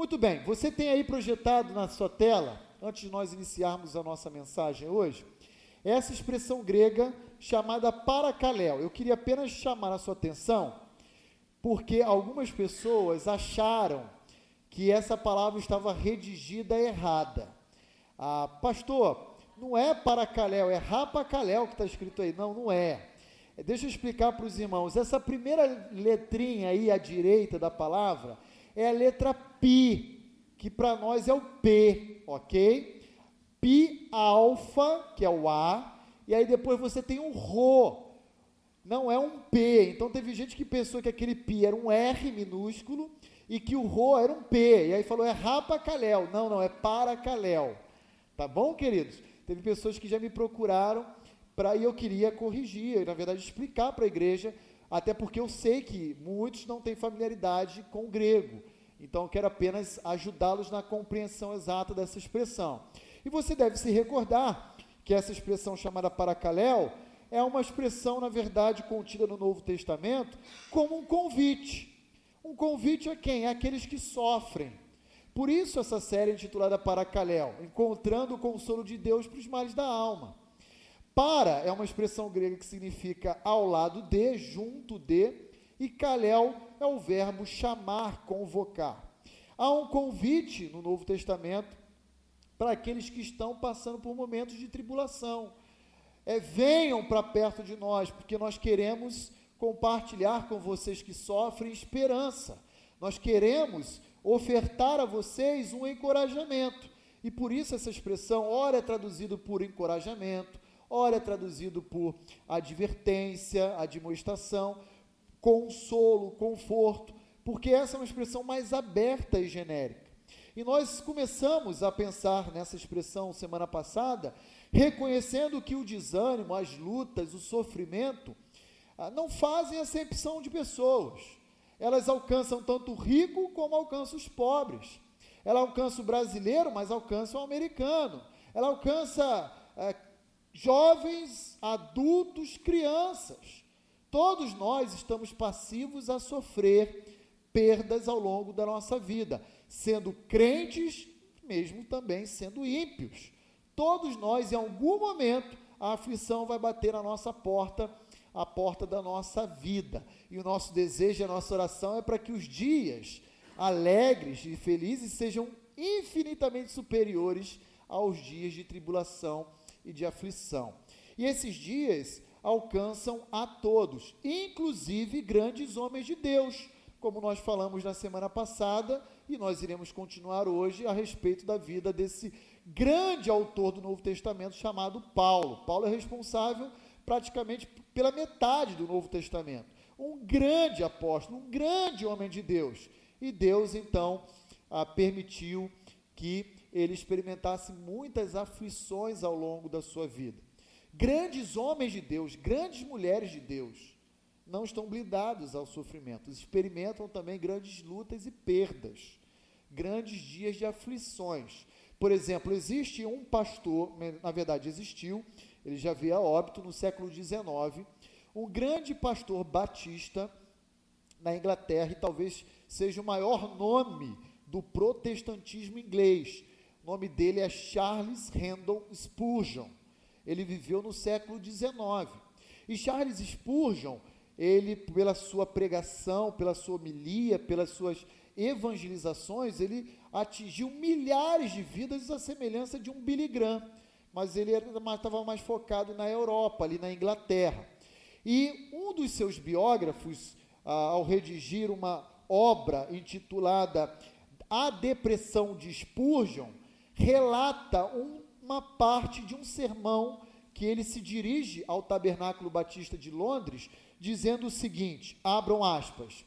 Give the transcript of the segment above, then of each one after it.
Muito bem, você tem aí projetado na sua tela, antes de nós iniciarmos a nossa mensagem hoje, essa expressão grega chamada paracaléu. Eu queria apenas chamar a sua atenção, porque algumas pessoas acharam que essa palavra estava redigida errada. Ah, pastor, não é paracaléu, é rapacaléu que está escrito aí. Não, não é. Deixa eu explicar para os irmãos. Essa primeira letrinha aí à direita da palavra é a letra pi, que para nós é o P, ok? Pi alfa, que é o A, e aí depois você tem um Rho, não é um P. Então teve gente que pensou que aquele pi era um R minúsculo e que o Rho era um P. E aí falou, é rapacaléu. Não, não, é paracaléu. Tá bom, queridos? Teve pessoas que já me procuraram para e eu queria corrigir, na verdade explicar para a igreja, até porque eu sei que muitos não têm familiaridade com o grego. Então eu quero apenas ajudá-los na compreensão exata dessa expressão. E você deve se recordar que essa expressão chamada paracaléu é uma expressão, na verdade, contida no Novo Testamento como um convite. Um convite a quem? Aqueles que sofrem. Por isso essa série é intitulada Paracaléu, encontrando o consolo de Deus para os males da alma. Para é uma expressão grega que significa ao lado de, junto de, e kaléu é o verbo chamar, convocar. Há um convite no Novo Testamento para aqueles que estão passando por momentos de tribulação. É, venham para perto de nós, porque nós queremos compartilhar com vocês que sofrem esperança. Nós queremos ofertar a vocês um encorajamento. E por isso essa expressão, ora é traduzido por encorajamento, ora é traduzido por advertência, admoestação, consolo, conforto, porque essa é uma expressão mais aberta e genérica. E nós começamos a pensar nessa expressão semana passada, reconhecendo que o desânimo, as lutas, o sofrimento, ah, não fazem acepção de pessoas. Elas alcançam tanto o rico como alcançam os pobres. Ela alcança o brasileiro, mas alcança o americano. Ela alcança é, jovens, adultos, crianças. Todos nós estamos passivos a sofrer perdas ao longo da nossa vida, sendo crentes, mesmo também sendo ímpios. Todos nós, em algum momento, a aflição vai bater na nossa porta, a porta da nossa vida. E o nosso desejo, a nossa oração é para que os dias alegres e felizes sejam infinitamente superiores aos dias de tribulação e de aflição. E esses dias alcançam a todos, inclusive grandes homens de Deus, como nós falamos na semana passada, e nós iremos continuar hoje a respeito da vida desse grande autor do Novo Testamento chamado Paulo. Paulo é responsável praticamente pela metade do Novo Testamento. Um grande apóstolo, um grande homem de Deus. E Deus, então, permitiu que ele experimentasse muitas aflições ao longo da sua vida. Grandes homens de Deus, grandes mulheres de Deus, não estão blindados ao sofrimento, experimentam também grandes lutas e perdas, grandes dias de aflições. Por exemplo, existe um pastor, na verdade existiu, ele já veio a óbito no século XIX, um grande pastor batista na Inglaterra, e talvez seja o maior nome do protestantismo inglês. O nome dele é Charles Randall Spurgeon. Ele viveu no século XIX. E Charles Spurgeon, ele, pela sua pregação, pela sua homilia, pelas suas evangelizações, ele atingiu milhares de vidas à semelhança de um Billy Graham, mas ele estava mais focado na Europa, ali na Inglaterra. E um dos seus biógrafos, ah, ao redigir uma obra intitulada A Depressão de Spurgeon, relata um, uma parte de um sermão que ele se dirige ao Tabernáculo Batista de Londres, dizendo o seguinte: abram aspas.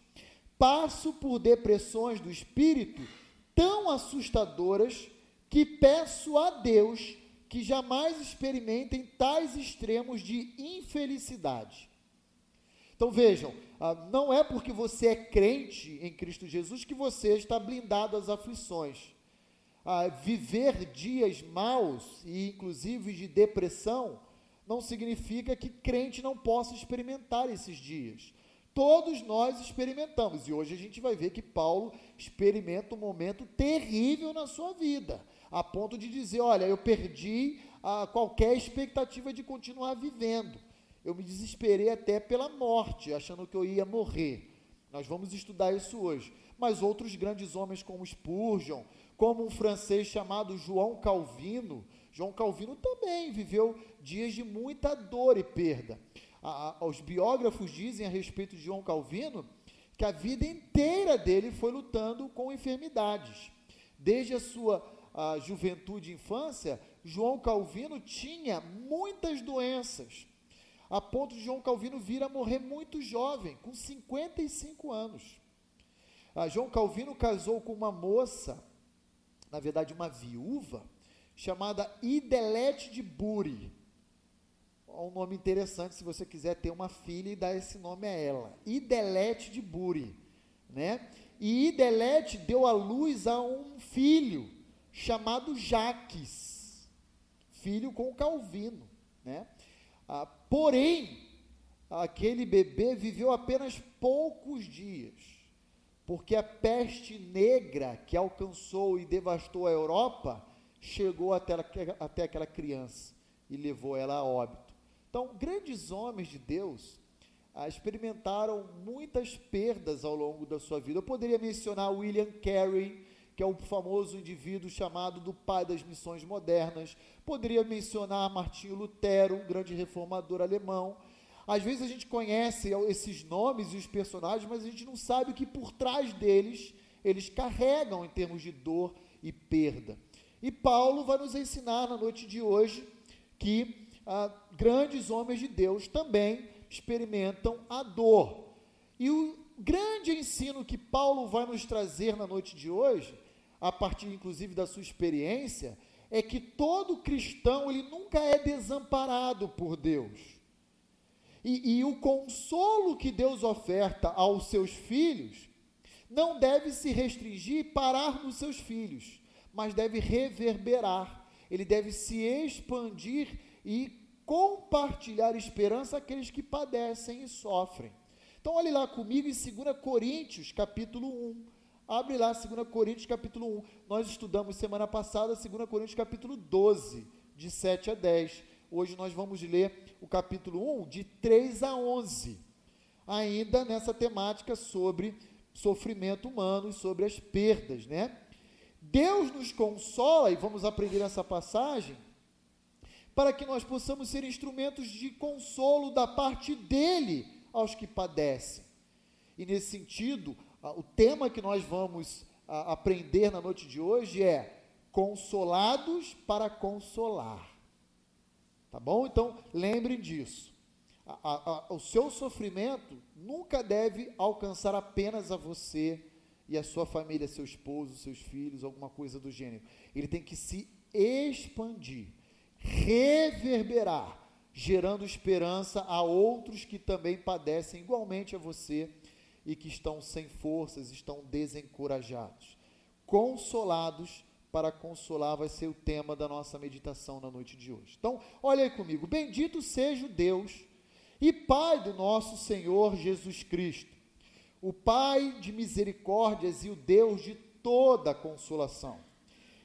Passo por depressões do espírito tão assustadoras que peço a Deus que jamais experimentem tais extremos de infelicidade. Então vejam, ah, não é porque você é crente em Cristo Jesus que você está blindado às aflições ah, viver dias maus e inclusive de depressão, não significa que crente não possa experimentar esses dias. Todos nós experimentamos, e hoje a gente vai ver que Paulo experimenta um momento terrível na sua vida, a ponto de dizer: Olha, eu perdi a qualquer expectativa de continuar vivendo. Eu me desesperei até pela morte, achando que eu ia morrer. Nós vamos estudar isso hoje. Mas outros grandes homens, como Spurgeon, como um francês chamado João Calvino, João Calvino também viveu dias de muita dor e perda a, os biógrafos dizem a respeito de João Calvino que a vida inteira dele foi lutando com enfermidades. Desde a sua a juventude e infância, João Calvino tinha muitas doenças, a ponto de João Calvino vir a morrer muito jovem, com 55 anos. A João Calvino casou com uma moça, na verdade uma viúva, chamada Idelete de Buri um nome interessante se você quiser ter uma filha e dar esse nome a ela. Idelete de Buri, né? E Idelete deu à luz a um filho chamado Jaques, filho com Calvino, né? Ah, porém, aquele bebê viveu apenas poucos dias, porque a peste negra que alcançou e devastou a Europa chegou até, até aquela criança e levou ela a óbito. Então, grandes homens de Deus ah, experimentaram muitas perdas ao longo da sua vida. Eu poderia mencionar William Carey, que é o famoso indivíduo chamado do pai das missões modernas. Poderia mencionar Martinho Lutero, um grande reformador alemão. Às vezes a gente conhece esses nomes e os personagens, mas a gente não sabe o que por trás deles eles carregam em termos de dor e perda. E Paulo vai nos ensinar na noite de hoje que ah, grandes homens de Deus também experimentam a dor. E o grande ensino que Paulo vai nos trazer na noite de hoje, a partir inclusive da sua experiência, é que todo cristão ele nunca é desamparado por Deus. E, e o consolo que Deus oferta aos seus filhos não deve se restringir e parar nos seus filhos, mas deve reverberar, ele deve se expandir e compartilhar esperança àqueles que padecem e sofrem. Então, olhe lá comigo em 2 Coríntios, capítulo 1. Abre lá 2 Coríntios, capítulo 1. Nós estudamos semana passada 2 Coríntios, capítulo 12, de 7 a 10. Hoje nós vamos ler o capítulo 1, de 3 a 11. Ainda nessa temática sobre sofrimento humano e sobre as perdas, né? Deus nos consola, e vamos aprender essa passagem, para que nós possamos ser instrumentos de consolo da parte dele aos que padecem. E nesse sentido, o tema que nós vamos aprender na noite de hoje é consolados para consolar. Tá bom? Então, lembrem disso. A, a, o seu sofrimento nunca deve alcançar apenas a você e a sua família, seu esposo, seus filhos, alguma coisa do gênero. Ele tem que se expandir reverberar, gerando esperança a outros que também padecem igualmente a você e que estão sem forças, estão desencorajados. Consolados para consolar vai ser o tema da nossa meditação na noite de hoje. Então, olha aí comigo. Bendito seja o Deus e Pai do nosso Senhor Jesus Cristo, o Pai de misericórdias e o Deus de toda consolação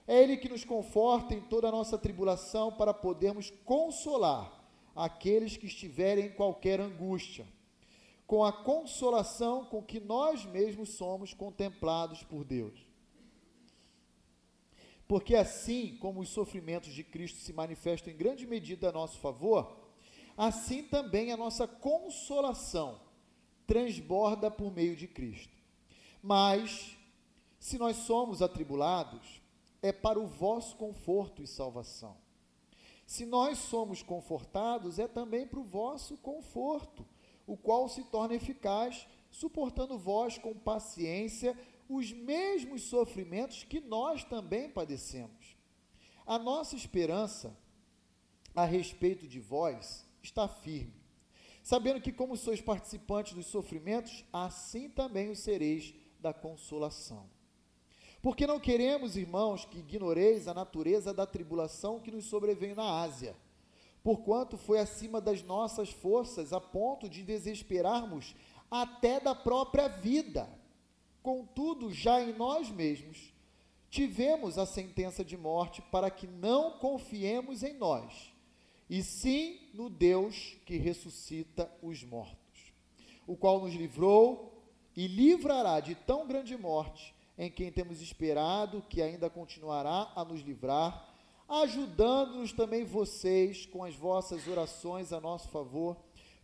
é Ele que nos conforta em toda a nossa tribulação para podermos consolar aqueles que estiverem em qualquer angústia, com a consolação com que nós mesmos somos contemplados por Deus. Porque assim como os sofrimentos de Cristo se manifestam em grande medida a nosso favor, assim também a nossa consolação transborda por meio de Cristo. Mas, se nós somos atribulados, é para o vosso conforto e salvação. Se nós somos confortados, é também para o vosso conforto, o qual se torna eficaz, suportando vós com paciência os mesmos sofrimentos que nós também padecemos. A nossa esperança a respeito de vós está firme, sabendo que, como sois participantes dos sofrimentos, assim também o sereis da consolação. Porque não queremos, irmãos, que ignoreis a natureza da tribulação que nos sobreveio na Ásia, porquanto foi acima das nossas forças, a ponto de desesperarmos até da própria vida. Contudo, já em nós mesmos, tivemos a sentença de morte para que não confiemos em nós, e sim no Deus que ressuscita os mortos, o qual nos livrou e livrará de tão grande morte, em quem temos esperado que ainda continuará a nos livrar, ajudando-nos também vocês com as vossas orações a nosso favor,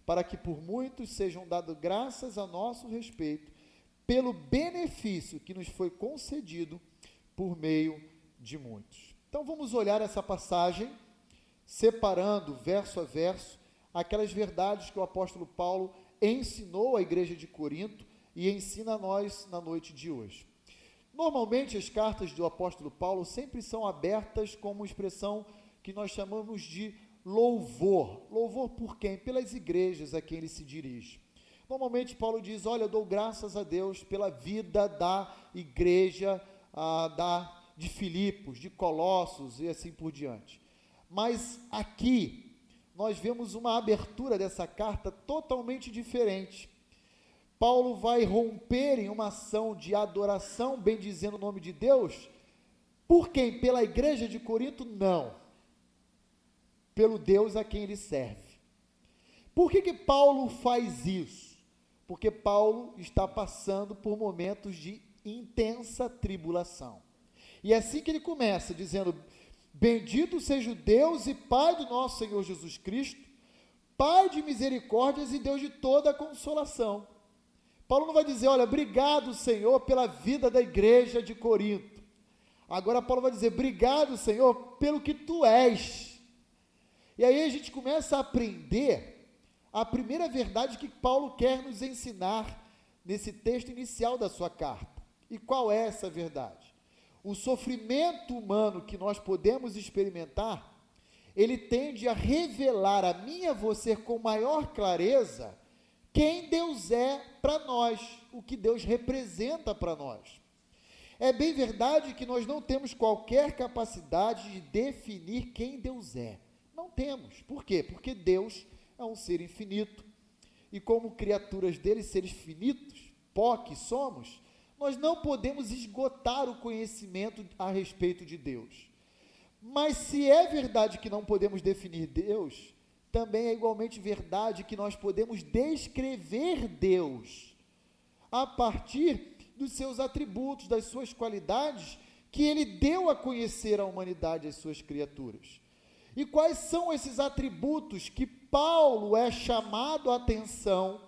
para que por muitos sejam dadas graças a nosso respeito, pelo benefício que nos foi concedido por meio de muitos. Então vamos olhar essa passagem, separando verso a verso aquelas verdades que o apóstolo Paulo ensinou à igreja de Corinto e ensina a nós na noite de hoje. Normalmente as cartas do apóstolo Paulo sempre são abertas com uma expressão que nós chamamos de louvor. Louvor por quem? Pelas igrejas a quem ele se dirige. Normalmente Paulo diz: Olha, eu dou graças a Deus pela vida da igreja ah, da, de Filipos, de Colossos e assim por diante. Mas aqui nós vemos uma abertura dessa carta totalmente diferente. Paulo vai romper em uma ação de adoração, bendizendo o nome de Deus. Por quem? Pela igreja de Corinto? Não. Pelo Deus a quem ele serve. Por que, que Paulo faz isso? Porque Paulo está passando por momentos de intensa tribulação. E é assim que ele começa, dizendo: Bendito seja o Deus e Pai do nosso Senhor Jesus Cristo, Pai de misericórdias e Deus de toda a consolação. Paulo não vai dizer, olha, obrigado, Senhor, pela vida da igreja de Corinto. Agora Paulo vai dizer, obrigado, Senhor, pelo que tu és. E aí a gente começa a aprender a primeira verdade que Paulo quer nos ensinar nesse texto inicial da sua carta. E qual é essa verdade? O sofrimento humano que nós podemos experimentar, ele tende a revelar a mim e a você com maior clareza quem Deus é para nós, o que Deus representa para nós. É bem verdade que nós não temos qualquer capacidade de definir quem Deus é. Não temos. Por quê? Porque Deus é um ser infinito. E como criaturas dele, seres finitos, pó que somos, nós não podemos esgotar o conhecimento a respeito de Deus. Mas se é verdade que não podemos definir Deus, também é igualmente verdade que nós podemos descrever Deus a partir dos seus atributos, das suas qualidades que ele deu a conhecer à humanidade, às suas criaturas. E quais são esses atributos que Paulo é chamado a atenção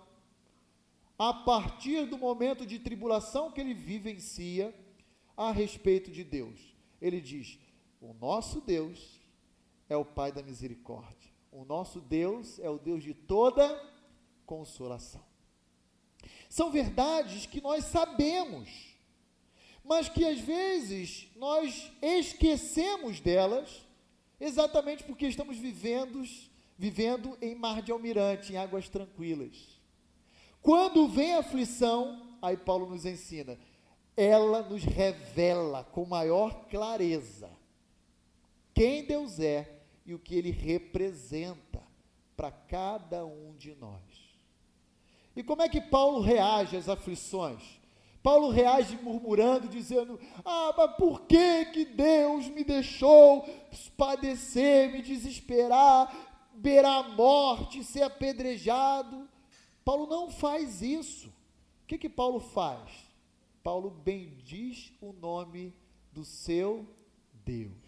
a partir do momento de tribulação que ele vivencia a respeito de Deus. Ele diz: O nosso Deus é o Pai da misericórdia. O nosso Deus é o Deus de toda consolação. São verdades que nós sabemos, mas que às vezes nós esquecemos delas, exatamente porque estamos vivendo, vivendo em mar de almirante, em águas tranquilas quando vem a aflição, aí Paulo nos ensina, ela nos revela com maior clareza quem Deus é e o que ele representa para cada um de nós. E como é que Paulo reage às aflições? Paulo reage murmurando, dizendo: Ah, mas por que que Deus me deixou padecer, me desesperar, beirar a morte, ser apedrejado? Paulo não faz isso. O que que Paulo faz? Paulo bendiz o nome do seu Deus.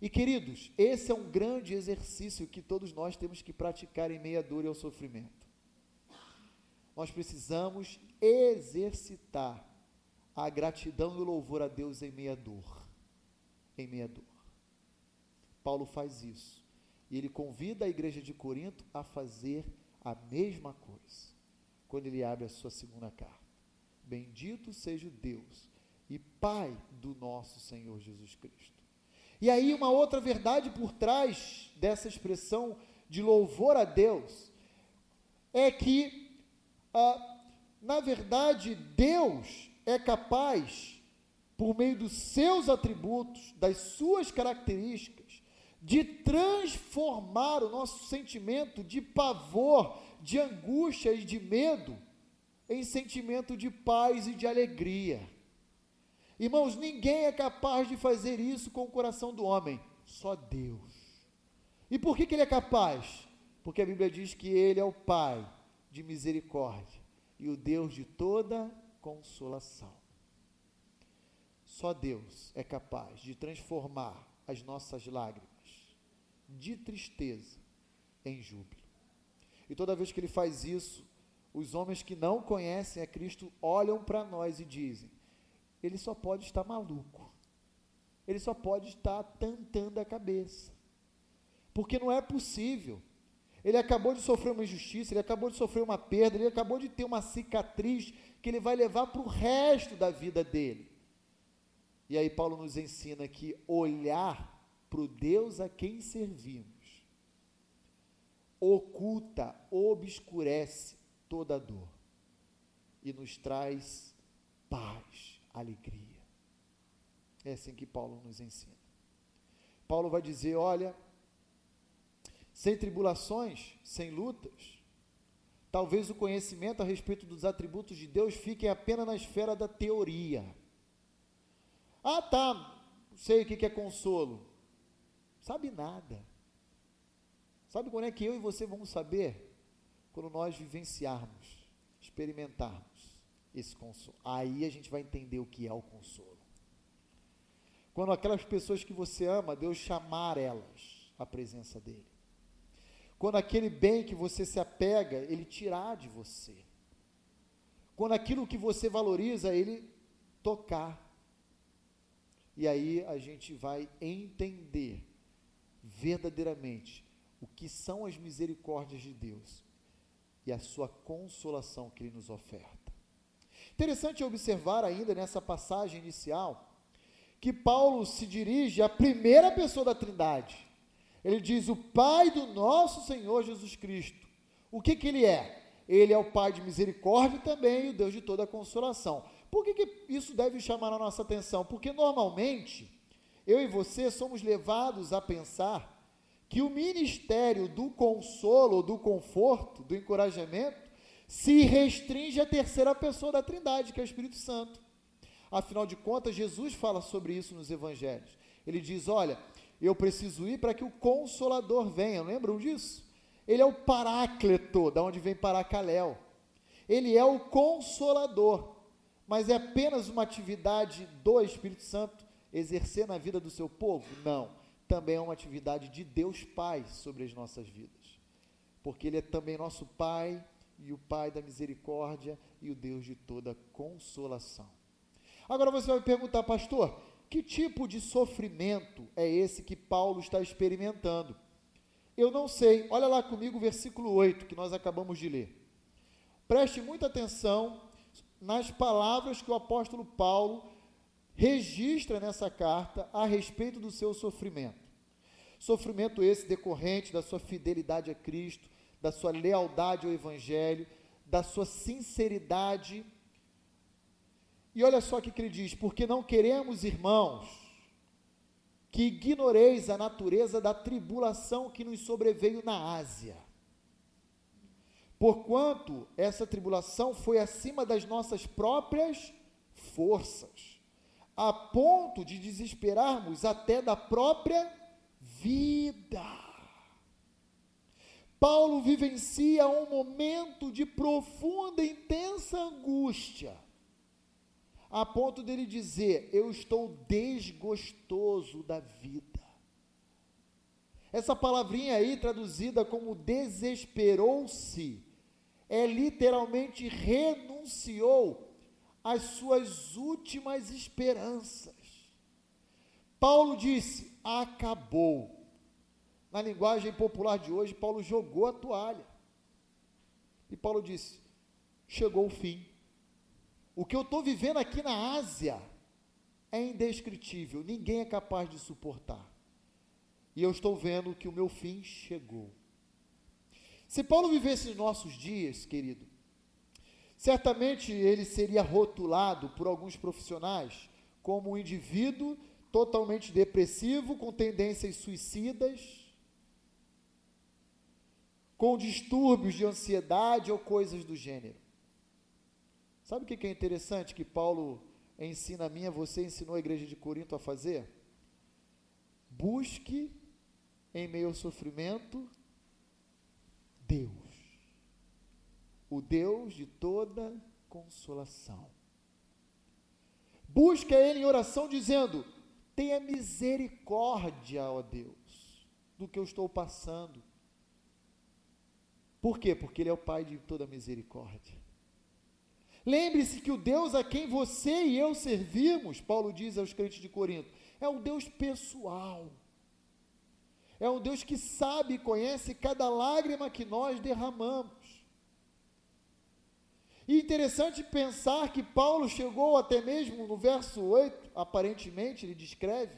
E queridos, esse é um grande exercício que todos nós temos que praticar em meia dor e ao sofrimento. Nós precisamos exercitar a gratidão e o louvor a Deus em meia dor. Em meia dor. Paulo faz isso. E ele convida a igreja de Corinto a fazer a mesma coisa quando ele abre a sua segunda carta. Bendito seja Deus e Pai do nosso Senhor Jesus Cristo. E aí, uma outra verdade por trás dessa expressão de louvor a Deus é que, ah, na verdade, Deus é capaz, por meio dos seus atributos, das suas características, de transformar o nosso sentimento de pavor, de angústia e de medo em sentimento de paz e de alegria. Irmãos, ninguém é capaz de fazer isso com o coração do homem, só Deus. E por que, que ele é capaz? Porque a Bíblia diz que ele é o Pai de misericórdia e o Deus de toda consolação. Só Deus é capaz de transformar as nossas lágrimas de tristeza em júbilo. E toda vez que ele faz isso, os homens que não conhecem a Cristo olham para nós e dizem: ele só pode estar maluco, ele só pode estar tantando a cabeça, porque não é possível. Ele acabou de sofrer uma injustiça, ele acabou de sofrer uma perda, ele acabou de ter uma cicatriz que ele vai levar para o resto da vida dele. E aí Paulo nos ensina que olhar para o Deus a quem servimos oculta, obscurece toda dor e nos traz paz, alegria. É assim que Paulo nos ensina. Paulo vai dizer: olha, sem tribulações, sem lutas, talvez o conhecimento a respeito dos atributos de Deus fique apenas na esfera da teoria. Ah, tá, sei o que é consolo. Sabe nada. Sabe quando é que eu e você vamos saber? Quando nós vivenciarmos, experimentarmos esse consolo. Aí a gente vai entender o que é o consolo. Quando aquelas pessoas que você ama, Deus chamar elas à presença dele. Quando aquele bem que você se apega, ele tirar de você. Quando aquilo que você valoriza, ele tocar. E aí a gente vai entender verdadeiramente o que são as misericórdias de Deus e a sua consolação que Ele nos oferta. Interessante observar ainda nessa passagem inicial que Paulo se dirige à primeira pessoa da Trindade. Ele diz: O Pai do nosso Senhor Jesus Cristo. O que, que ele é? Ele é o Pai de misericórdia e também o Deus de toda consolação. Por que, que isso deve chamar a nossa atenção? Porque normalmente eu e você somos levados a pensar que o ministério do consolo, do conforto, do encorajamento, se restringe à terceira pessoa da Trindade, que é o Espírito Santo. Afinal de contas, Jesus fala sobre isso nos evangelhos. Ele diz: Olha, eu preciso ir para que o consolador venha. Lembram disso? Ele é o parácleto, da onde vem paracaléu. Ele é o consolador, mas é apenas uma atividade do Espírito Santo exercer na vida do seu povo? Não também é uma atividade de Deus Pai sobre as nossas vidas. Porque Ele é também nosso Pai e o Pai da misericórdia e o Deus de toda consolação. Agora você vai perguntar, pastor, que tipo de sofrimento é esse que Paulo está experimentando? Eu não sei, olha lá comigo o versículo 8 que nós acabamos de ler. Preste muita atenção nas palavras que o apóstolo Paulo registra nessa carta a respeito do seu sofrimento. Sofrimento esse decorrente da sua fidelidade a Cristo, da sua lealdade ao Evangelho, da sua sinceridade. E olha só o que ele diz: porque não queremos, irmãos, que ignoreis a natureza da tribulação que nos sobreveio na Ásia. Porquanto essa tribulação foi acima das nossas próprias forças a ponto de desesperarmos até da própria vida. Paulo vivencia um momento de profunda e intensa angústia, a ponto dele dizer: Eu estou desgostoso da vida. Essa palavrinha aí, traduzida como desesperou-se, é literalmente renunciou as suas últimas esperanças. Paulo disse: acabou. Na linguagem popular de hoje, Paulo jogou a toalha. E Paulo disse: chegou o fim. O que eu estou vivendo aqui na Ásia é indescritível, ninguém é capaz de suportar. E eu estou vendo que o meu fim chegou. Se Paulo vivesse os nossos dias, querido, Certamente ele seria rotulado por alguns profissionais como um indivíduo totalmente depressivo, com tendências suicidas, com distúrbios de ansiedade ou coisas do gênero. Sabe o que é interessante que Paulo ensina a mim, a você ensinou a igreja de Corinto a fazer? Busque em meio ao sofrimento Deus, o Deus de toda consolação. Busca Ele em oração, dizendo: Tenha misericórdia, ó Deus, do que eu estou passando. Por quê? Porque Ele é o Pai de toda misericórdia. Lembre-se que o Deus a quem você e eu servimos, Paulo diz aos crentes de Corinto, é um Deus pessoal. É um Deus que sabe e conhece cada lágrima que nós derramamos. E interessante pensar que Paulo chegou até mesmo no verso 8, aparentemente ele descreve,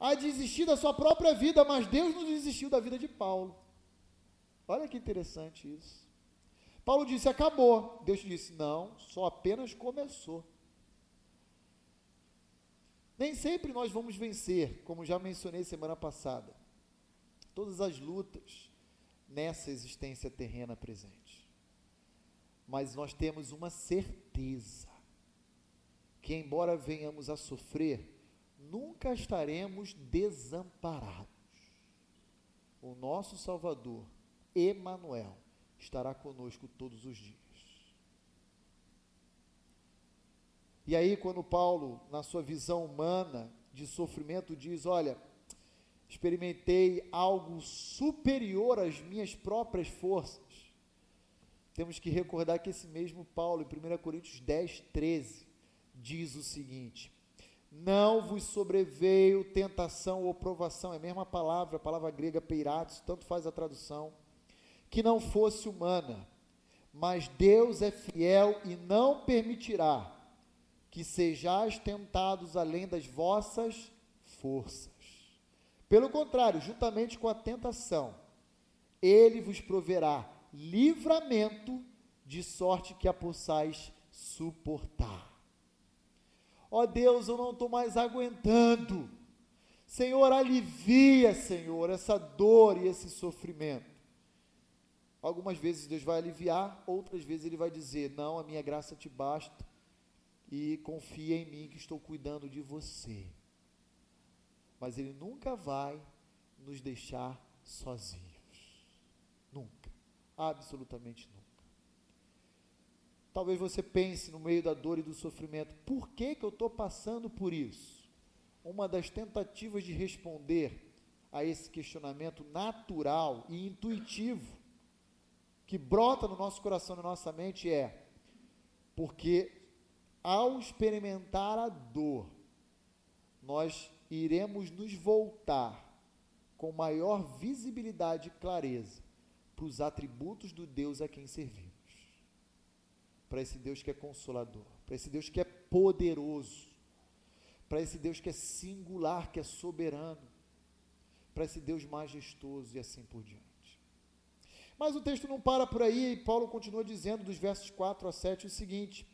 a desistir da sua própria vida, mas Deus não desistiu da vida de Paulo. Olha que interessante isso. Paulo disse: acabou. Deus disse: não, só apenas começou. Nem sempre nós vamos vencer, como já mencionei semana passada, todas as lutas nessa existência terrena presente. Mas nós temos uma certeza que, embora venhamos a sofrer, nunca estaremos desamparados. O nosso Salvador, Emanuel, estará conosco todos os dias. E aí, quando Paulo, na sua visão humana de sofrimento, diz: Olha, experimentei algo superior às minhas próprias forças. Temos que recordar que esse mesmo Paulo, em 1 Coríntios 10, 13, diz o seguinte: Não vos sobreveio tentação ou provação, é a mesma palavra, a palavra grega peiratos, tanto faz a tradução que não fosse humana, mas Deus é fiel e não permitirá que sejais tentados além das vossas forças. Pelo contrário, juntamente com a tentação, ele vos proverá livramento de sorte que a possais suportar. Ó Deus, eu não estou mais aguentando. Senhor, alivia, Senhor, essa dor e esse sofrimento. Algumas vezes Deus vai aliviar, outras vezes Ele vai dizer: Não, a minha graça te basta e confia em mim que estou cuidando de você. Mas Ele nunca vai nos deixar sozinhos. Absolutamente nunca. Talvez você pense no meio da dor e do sofrimento: por que, que eu estou passando por isso? Uma das tentativas de responder a esse questionamento natural e intuitivo que brota no nosso coração, na nossa mente é porque ao experimentar a dor, nós iremos nos voltar com maior visibilidade e clareza para os atributos do Deus a quem servimos. Para esse Deus que é consolador, para esse Deus que é poderoso, para esse Deus que é singular, que é soberano, para esse Deus majestoso e assim por diante. Mas o texto não para por aí, e Paulo continua dizendo, dos versos 4 a 7, o seguinte: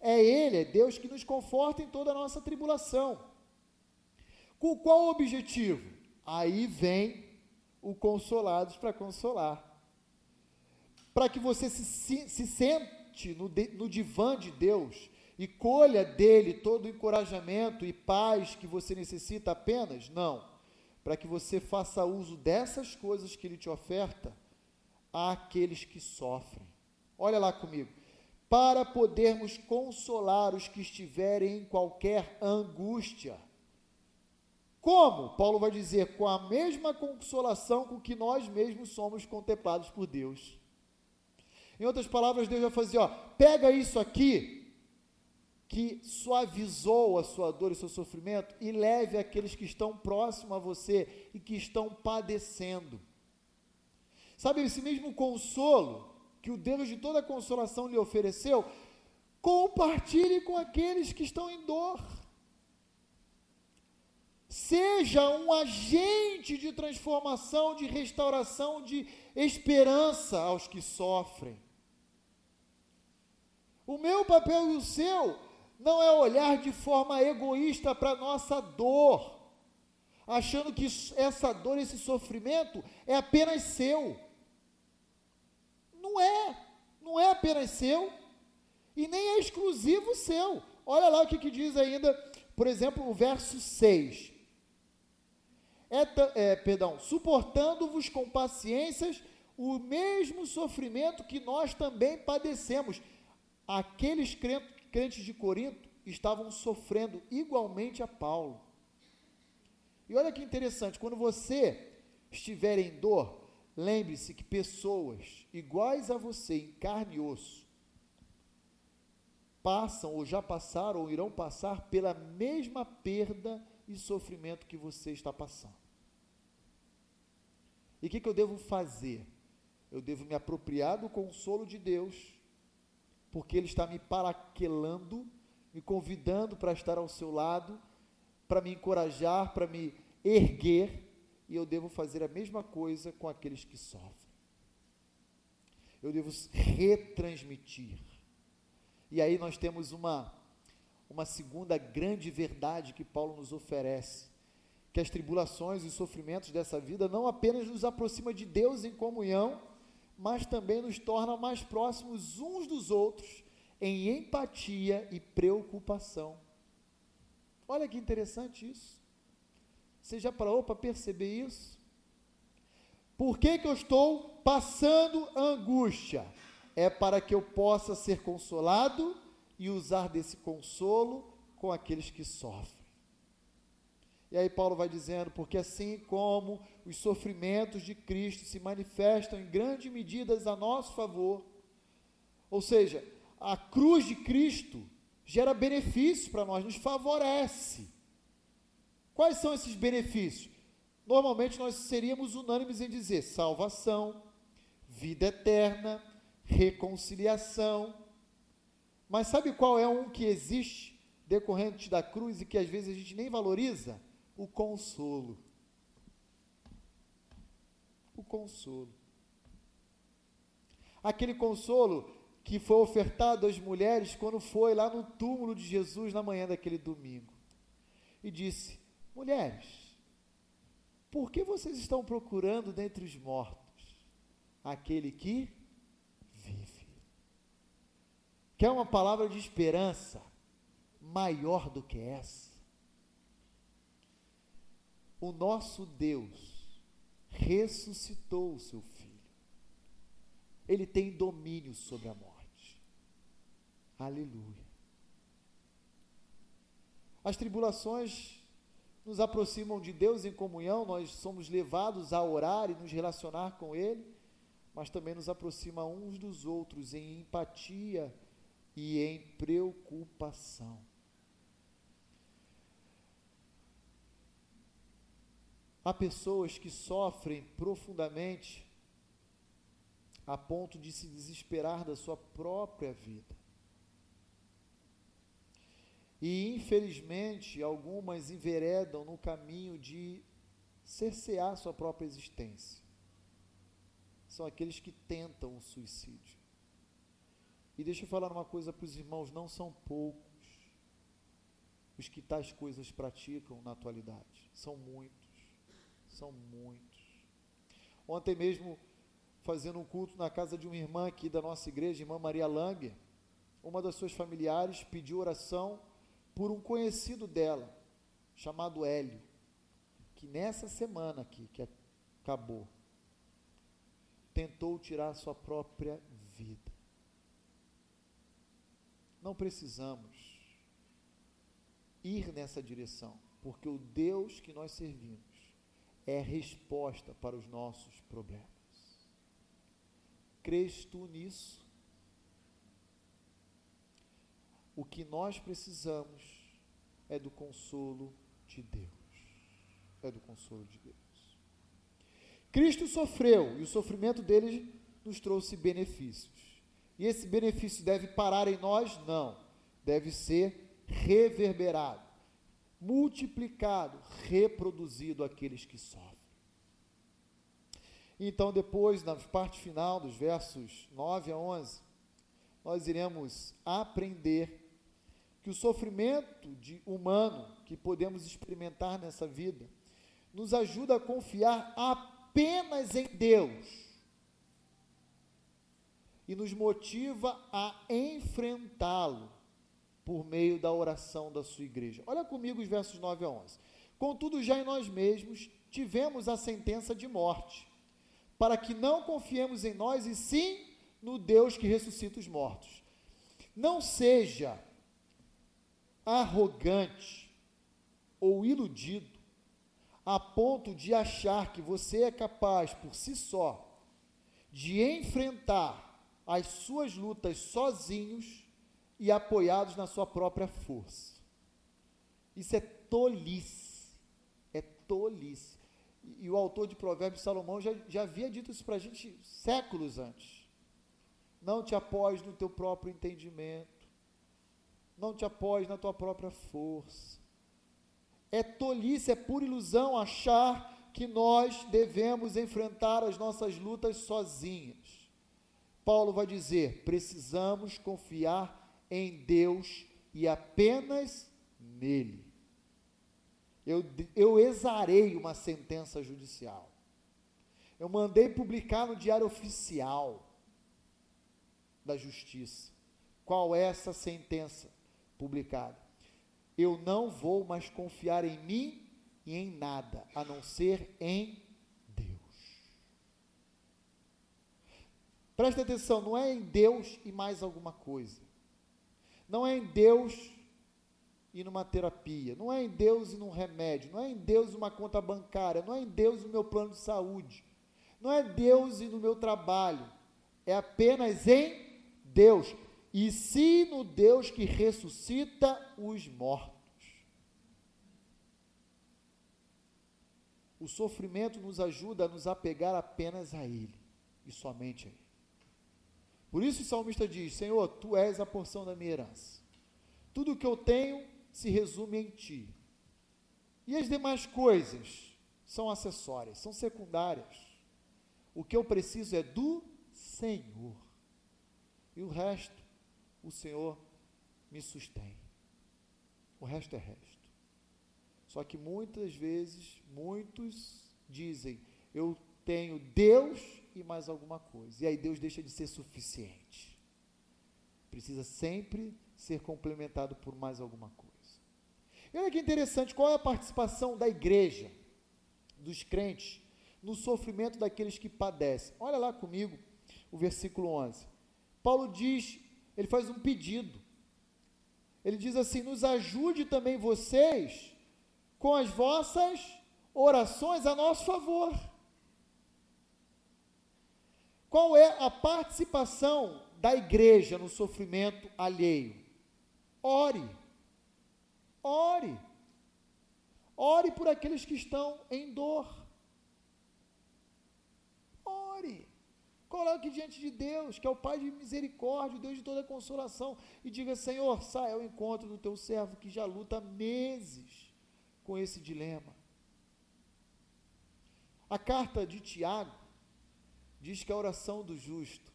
É Ele, é Deus, que nos conforta em toda a nossa tribulação. Com qual objetivo? Aí vem o Consolados para consolar. Para que você se, se, se sente no, no divã de Deus e colha dele todo o encorajamento e paz que você necessita apenas? Não. Para que você faça uso dessas coisas que ele te oferta àqueles que sofrem. Olha lá comigo. Para podermos consolar os que estiverem em qualquer angústia. Como? Paulo vai dizer, com a mesma consolação com que nós mesmos somos contemplados por Deus. Em outras palavras, Deus vai fazer, ó, pega isso aqui, que suavizou a sua dor e seu sofrimento, e leve aqueles que estão próximos a você e que estão padecendo. Sabe, esse mesmo consolo que o Deus de toda consolação lhe ofereceu, compartilhe com aqueles que estão em dor. Seja um agente de transformação, de restauração, de esperança aos que sofrem. O meu papel e o seu não é olhar de forma egoísta para nossa dor, achando que essa dor, esse sofrimento é apenas seu. Não é, não é apenas seu. E nem é exclusivo seu. Olha lá o que, que diz ainda, por exemplo, o verso 6. É, é, perdão, suportando-vos com paciências o mesmo sofrimento que nós também padecemos. Aqueles crentes de Corinto estavam sofrendo igualmente a Paulo. E olha que interessante, quando você estiver em dor, lembre-se que pessoas iguais a você, em carne e osso, passam ou já passaram ou irão passar pela mesma perda e sofrimento que você está passando. E o que, que eu devo fazer? Eu devo me apropriar do consolo de Deus, porque Ele está me paraquelando, me convidando para estar ao seu lado, para me encorajar, para me erguer, e eu devo fazer a mesma coisa com aqueles que sofrem. Eu devo retransmitir. E aí nós temos uma, uma segunda grande verdade que Paulo nos oferece, que as tribulações e sofrimentos dessa vida não apenas nos aproxima de Deus em comunhão, mas também nos torna mais próximos uns dos outros em empatia e preocupação. Olha que interessante isso. Você já parou para perceber isso? Por que, que eu estou passando angústia? É para que eu possa ser consolado e usar desse consolo com aqueles que sofrem. E aí Paulo vai dizendo, porque assim como os sofrimentos de Cristo se manifestam em grande medida a nosso favor, ou seja, a cruz de Cristo gera benefícios para nós, nos favorece. Quais são esses benefícios? Normalmente nós seríamos unânimes em dizer salvação, vida eterna, reconciliação. Mas sabe qual é um que existe decorrente da cruz e que às vezes a gente nem valoriza? O consolo. O consolo. Aquele consolo que foi ofertado às mulheres quando foi lá no túmulo de Jesus na manhã daquele domingo. E disse: Mulheres, por que vocês estão procurando dentre os mortos aquele que vive? Quer uma palavra de esperança maior do que essa? O nosso Deus ressuscitou o seu filho. Ele tem domínio sobre a morte. Aleluia. As tribulações nos aproximam de Deus em comunhão, nós somos levados a orar e nos relacionar com Ele, mas também nos aproxima uns dos outros em empatia e em preocupação. Há pessoas que sofrem profundamente a ponto de se desesperar da sua própria vida. E, infelizmente, algumas enveredam no caminho de cercear sua própria existência. São aqueles que tentam o suicídio. E deixa eu falar uma coisa para os irmãos: não são poucos os que tais coisas praticam na atualidade, são muitos. São muitos. Ontem mesmo, fazendo um culto na casa de uma irmã aqui da nossa igreja, irmã Maria Langer, uma das suas familiares pediu oração por um conhecido dela, chamado Hélio, que nessa semana aqui, que acabou, tentou tirar sua própria vida. Não precisamos ir nessa direção, porque o Deus que nós servimos é resposta para os nossos problemas. Crês tu nisso? O que nós precisamos é do consolo de Deus. É do consolo de Deus. Cristo sofreu e o sofrimento dele nos trouxe benefícios. E esse benefício deve parar em nós? Não. Deve ser reverberado multiplicado, reproduzido aqueles que sofrem. Então, depois, na parte final dos versos 9 a 11, nós iremos aprender que o sofrimento de humano que podemos experimentar nessa vida nos ajuda a confiar apenas em Deus e nos motiva a enfrentá-lo por meio da oração da sua igreja. Olha comigo os versos 9 a 11. Contudo, já em nós mesmos tivemos a sentença de morte, para que não confiemos em nós e sim no Deus que ressuscita os mortos. Não seja arrogante ou iludido a ponto de achar que você é capaz por si só de enfrentar as suas lutas sozinhos e apoiados na sua própria força. Isso é tolice. É tolice. E, o autor de Provérbios, Salomão, já, já havia dito isso para a gente séculos antes. Não te apoies no teu próprio entendimento. Não te apoies na tua própria força. É tolice, é pura ilusão achar que nós devemos enfrentar as nossas lutas sozinhos. Paulo vai dizer: precisamos confiar em Deus e apenas nele. Eu, eu exarei uma sentença judicial. Eu mandei publicar no Diário Oficial da Justiça. Qual é essa sentença publicada? Eu não vou mais confiar em mim e em nada, a não ser em Deus. Presta atenção, não é em Deus e mais alguma coisa. Não é em Deus e numa terapia, não é em Deus e num remédio, não é em Deus e uma conta bancária, não é em Deus e no meu plano de saúde, não é Deus e no meu trabalho, é apenas em Deus. E se no Deus que ressuscita os mortos. O sofrimento nos ajuda a nos apegar apenas a Ele e somente a Ele. Por isso o salmista diz: Senhor, tu és a porção da minha herança. Tudo o que eu tenho se resume em ti. E as demais coisas são acessórias, são secundárias. O que eu preciso é do Senhor. E o resto, o Senhor me sustém. O resto é resto. Só que muitas vezes, muitos dizem: Eu tenho Deus e mais alguma coisa. E aí Deus deixa de ser suficiente. Precisa sempre ser complementado por mais alguma coisa. E olha que interessante, qual é a participação da igreja, dos crentes, no sofrimento daqueles que padecem? Olha lá comigo o versículo 11. Paulo diz, ele faz um pedido. Ele diz assim: Nos ajude também vocês com as vossas orações a nosso favor. Qual é a participação da igreja no sofrimento alheio? Ore. Ore. Ore por aqueles que estão em dor. Ore. Coloque diante de Deus, que é o Pai de misericórdia, o Deus de toda consolação, e diga: Senhor, sai ao encontro do teu servo que já luta meses com esse dilema. A carta de Tiago diz que a oração do justo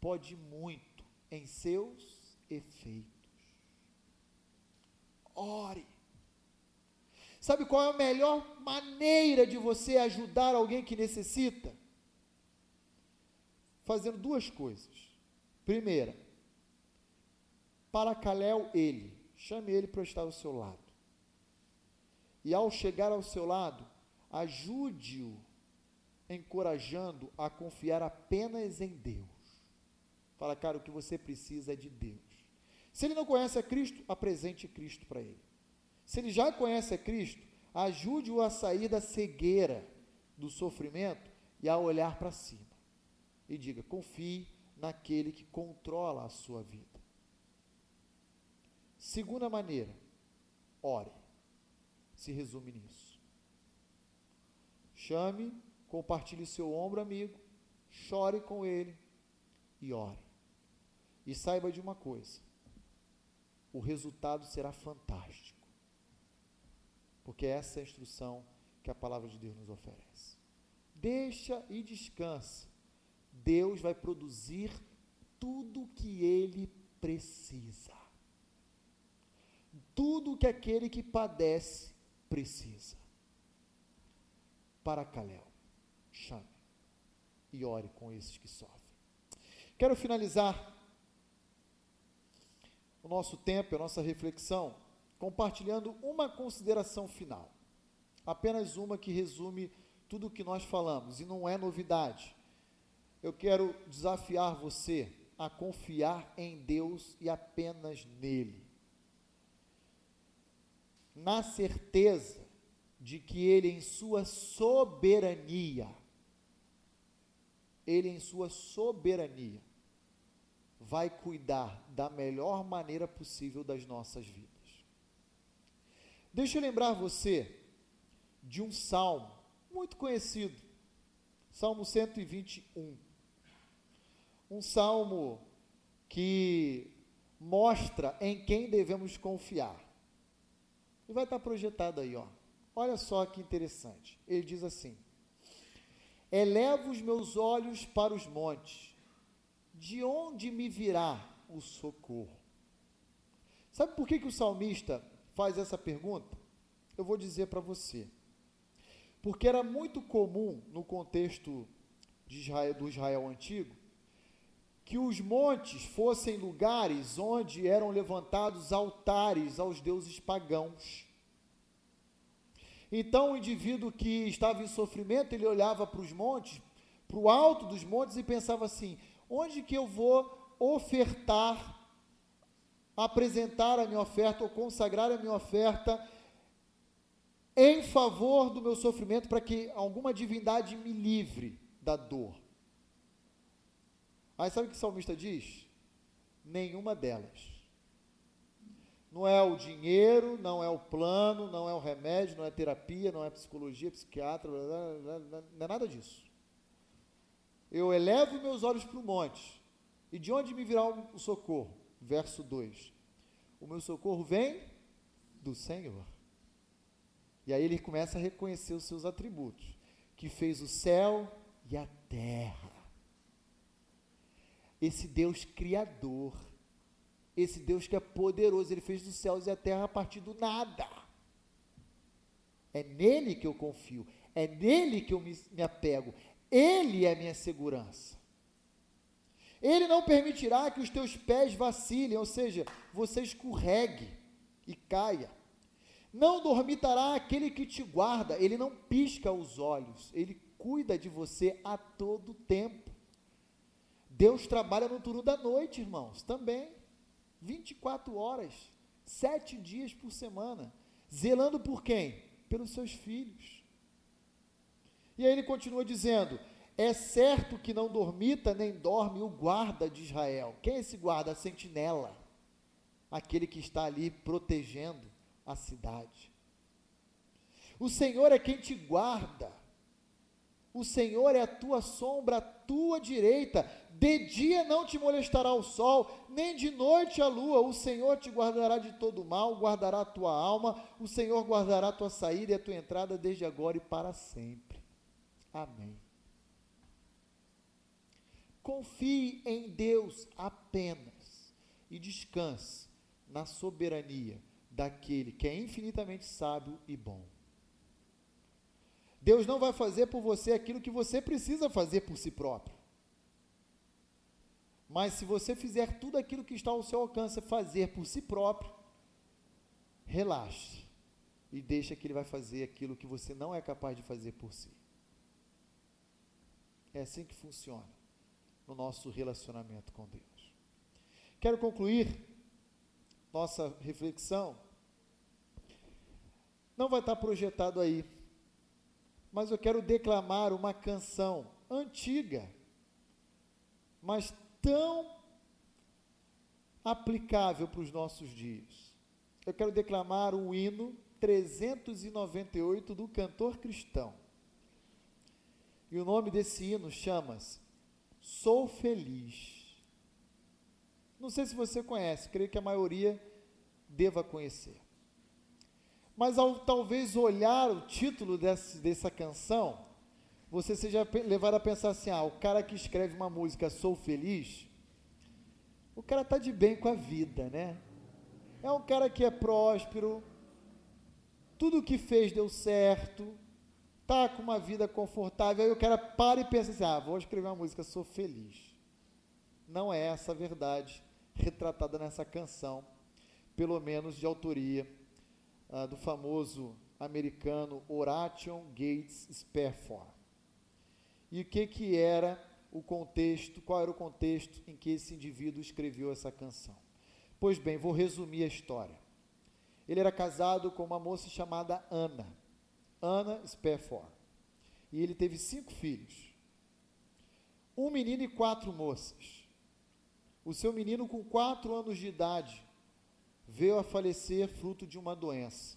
pode muito em seus efeitos. Ore. Sabe qual é a melhor maneira de você ajudar alguém que necessita? Fazendo duas coisas. Primeira, para Caléu ele, chame ele para estar ao seu lado. E ao chegar ao seu lado, ajude-o encorajando a confiar apenas em Deus. Fala, cara, o que você precisa é de Deus. Se ele não conhece a Cristo, apresente Cristo para ele. Se ele já conhece a Cristo, ajude-o a sair da cegueira do sofrimento e a olhar para cima. E diga: confie naquele que controla a sua vida. Segunda maneira, ore. Se resume nisso. Chame compartilhe seu ombro amigo, chore com ele e ore. E saiba de uma coisa: o resultado será fantástico. Porque essa é a instrução que a palavra de Deus nos oferece. Deixa e descansa. Deus vai produzir tudo o que ele precisa. Tudo que aquele que padece precisa. Para Calel chame e ore com esses que sofrem. Quero finalizar o nosso tempo, a nossa reflexão, compartilhando uma consideração final. Apenas uma que resume tudo o que nós falamos, e não é novidade. Eu quero desafiar você a confiar em Deus e apenas nele. Na certeza de que ele, em sua soberania, ele, em sua soberania, vai cuidar da melhor maneira possível das nossas vidas. Deixa eu lembrar você de um salmo muito conhecido, Salmo 121. Um salmo que mostra em quem devemos confiar. E vai estar projetado aí, ó. Olha só que interessante. Ele diz assim: Eleva os meus olhos para os montes, de onde me virá o socorro? Sabe por que, que o salmista faz essa pergunta? Eu vou dizer para você. Porque era muito comum no contexto Israel, do Israel antigo que os montes fossem lugares onde eram levantados altares aos deuses pagãos. Então o indivíduo que estava em sofrimento, ele olhava para os montes, para o alto dos montes e pensava assim: onde que eu vou ofertar, apresentar a minha oferta ou consagrar a minha oferta em favor do meu sofrimento para que alguma divindade me livre da dor? Aí sabe o que o salmista diz? Nenhuma delas. Não é o dinheiro, não é o plano, não é o remédio, não é terapia, não é psicologia, psiquiatra, blá, blá, blá, não é nada disso. Eu elevo meus olhos para o monte. E de onde me virá o socorro? Verso 2. O meu socorro vem do Senhor. E aí ele começa a reconhecer os seus atributos, que fez o céu e a terra. Esse Deus criador, esse Deus que é poderoso, ele fez os céus e a terra a partir do nada. É nele que eu confio, é nele que eu me, me apego, ele é minha segurança. Ele não permitirá que os teus pés vacilem, ou seja, você escorregue e caia. Não dormitará aquele que te guarda, ele não pisca os olhos, ele cuida de você a todo tempo. Deus trabalha no turno da noite, irmãos, também. 24 horas, sete dias por semana. Zelando por quem? Pelos seus filhos. E aí ele continua dizendo: É certo que não dormita nem dorme o guarda de Israel. Quem é esse guarda? A sentinela. Aquele que está ali protegendo a cidade. O Senhor é quem te guarda. O Senhor é a tua sombra, a tua direita. De dia não te molestará o sol, nem de noite a lua. O Senhor te guardará de todo mal, guardará a tua alma. O Senhor guardará a tua saída e a tua entrada desde agora e para sempre. Amém. Confie em Deus apenas e descanse na soberania daquele que é infinitamente sábio e bom. Deus não vai fazer por você aquilo que você precisa fazer por si próprio. Mas se você fizer tudo aquilo que está ao seu alcance fazer por si próprio, relaxe e deixa que ele vai fazer aquilo que você não é capaz de fazer por si. É assim que funciona no nosso relacionamento com Deus. Quero concluir nossa reflexão. Não vai estar projetado aí, mas eu quero declamar uma canção antiga, mas tão aplicável para os nossos dias. Eu quero declamar o hino 398 do cantor cristão. E o nome desse hino chama-se Sou Feliz. Não sei se você conhece, creio que a maioria deva conhecer. Mas ao talvez olhar o título desse, dessa canção, você seja levado a pensar assim: ah, o cara que escreve uma música Sou Feliz, o cara está de bem com a vida, né? É um cara que é próspero, tudo o que fez deu certo, tá com uma vida confortável, aí o cara para e pensa assim: ah, vou escrever uma música, sou feliz. não é essa a verdade retratada nessa canção, pelo menos de autoria uh, do famoso americano Horatio Gates Spafford. E o que que era o contexto, qual era o contexto em que esse indivíduo escreveu essa canção? Pois bem, vou resumir a história. Ele era casado com uma moça chamada Ana, Ana Spafford. E ele teve cinco filhos. Um menino e quatro moças. O seu menino, com quatro anos de idade, veio a falecer fruto de uma doença.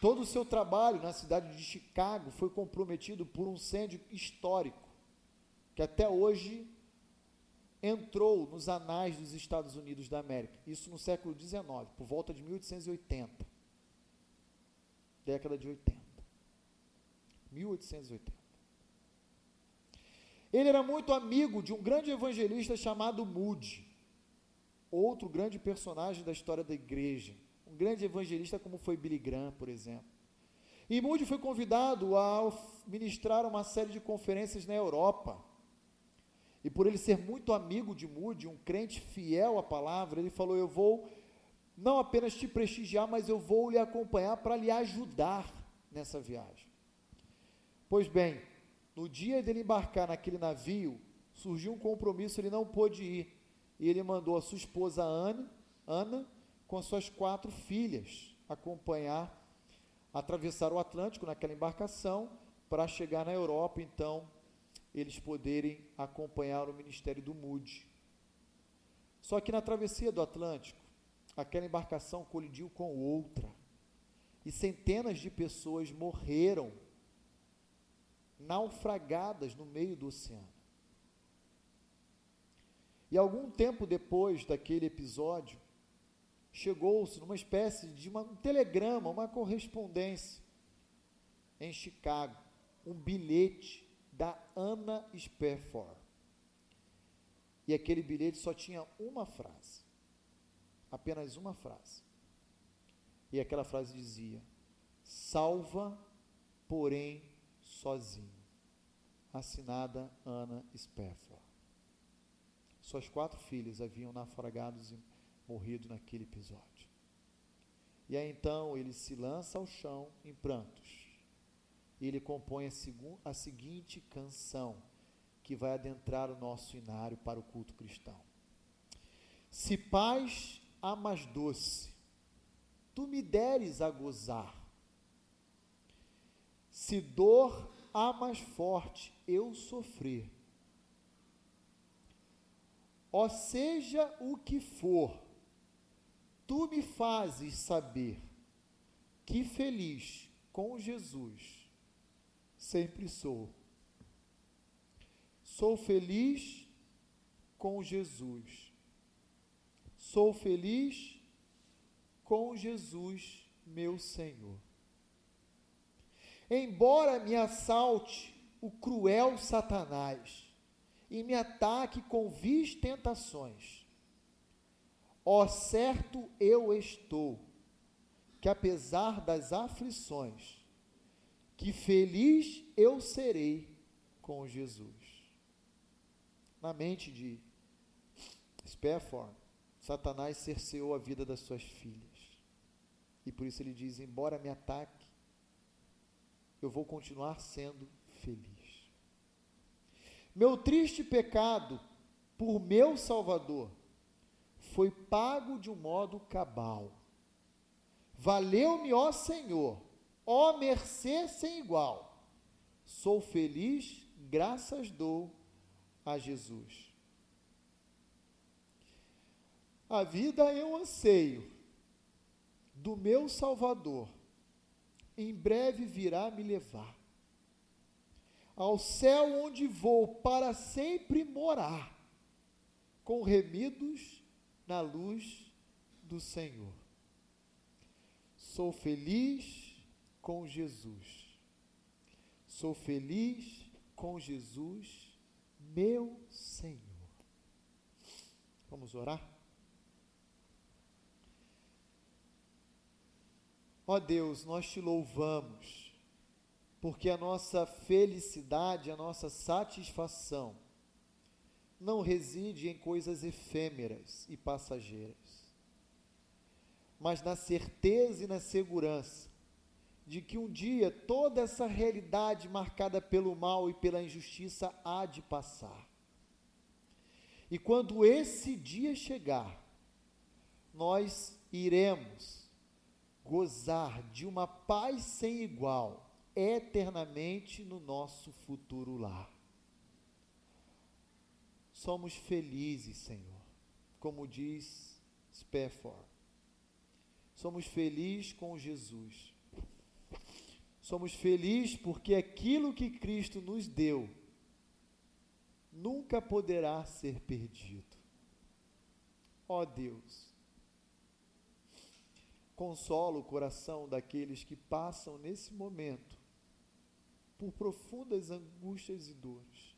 Todo o seu trabalho na cidade de Chicago foi comprometido por um incêndio histórico, que até hoje entrou nos anais dos Estados Unidos da América. Isso no século XIX, por volta de 1880. Década de 80. 1880. Ele era muito amigo de um grande evangelista chamado Moody, outro grande personagem da história da igreja, um grande evangelista como foi Billy Graham, por exemplo. E Moody foi convidado a ministrar uma série de conferências na Europa. E por ele ser muito amigo de Moody, um crente fiel à palavra, ele falou: Eu vou não apenas te prestigiar, mas eu vou lhe acompanhar para lhe ajudar nessa viagem. Pois bem, no dia dele embarcar naquele navio, surgiu um compromisso, ele não pôde ir. E ele mandou a sua esposa Ana, Ana com suas quatro filhas acompanhar, atravessar o Atlântico naquela embarcação para chegar na Europa, então eles poderem acompanhar o ministério do Mude. Só que na travessia do Atlântico, aquela embarcação colidiu com outra e centenas de pessoas morreram naufragadas no meio do oceano. E algum tempo depois daquele episódio, chegou-se numa espécie de uma, um telegrama, uma correspondência em Chicago, um bilhete da Anna Spafford. E aquele bilhete só tinha uma frase, apenas uma frase. E aquela frase dizia: Salva, porém sozinho. Assinada Ana Spafford. Suas quatro filhas haviam naufragados e morrido naquele episódio. E aí então ele se lança ao chão em prantos. E ele compõe a, a seguinte canção que vai adentrar o nosso inário para o culto cristão. Se paz a mais doce, tu me deres a gozar, se dor a mais forte eu sofrer, ó seja o que for, tu me fazes saber que feliz com Jesus sempre sou. Sou feliz com Jesus. Sou feliz com Jesus, meu Senhor. Embora me assalte o cruel Satanás e me ataque com vis tentações, ó certo eu estou, que apesar das aflições, que feliz eu serei com Jesus. Na mente de Spafford, Satanás cerceou a vida das suas filhas. E por isso ele diz: embora me ataque, eu vou continuar sendo feliz. Meu triste pecado por meu Salvador foi pago de um modo cabal. Valeu-me, ó Senhor, ó mercê sem igual. Sou feliz, graças dou a Jesus. A vida é um anseio do meu Salvador em breve virá me levar ao céu onde vou para sempre morar, com remidos na luz do Senhor. Sou feliz com Jesus. Sou feliz com Jesus, meu Senhor. Vamos orar? Ó Deus, nós te louvamos, porque a nossa felicidade, a nossa satisfação não reside em coisas efêmeras e passageiras, mas na certeza e na segurança de que um dia toda essa realidade marcada pelo mal e pela injustiça há de passar. E quando esse dia chegar, nós iremos gozar de uma paz sem igual eternamente no nosso futuro lar. Somos felizes, Senhor, como diz Spafford. Somos felizes com Jesus. Somos felizes porque aquilo que Cristo nos deu nunca poderá ser perdido. Ó oh Deus, consola o coração daqueles que passam nesse momento por profundas angústias e dores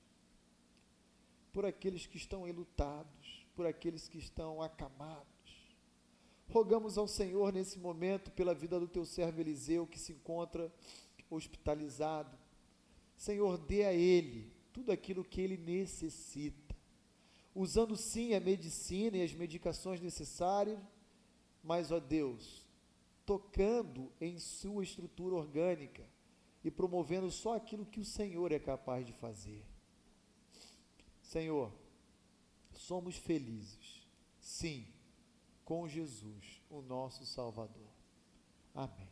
por aqueles que estão enlutados, por aqueles que estão acamados. Rogamos ao Senhor nesse momento pela vida do teu servo Eliseu que se encontra hospitalizado. Senhor, dê a ele tudo aquilo que ele necessita, usando sim a medicina e as medicações necessárias, mas, ó Deus, tocando em sua estrutura orgânica e promovendo só aquilo que o Senhor é capaz de fazer. Senhor, somos felizes, sim, com Jesus, o nosso Salvador. Amém.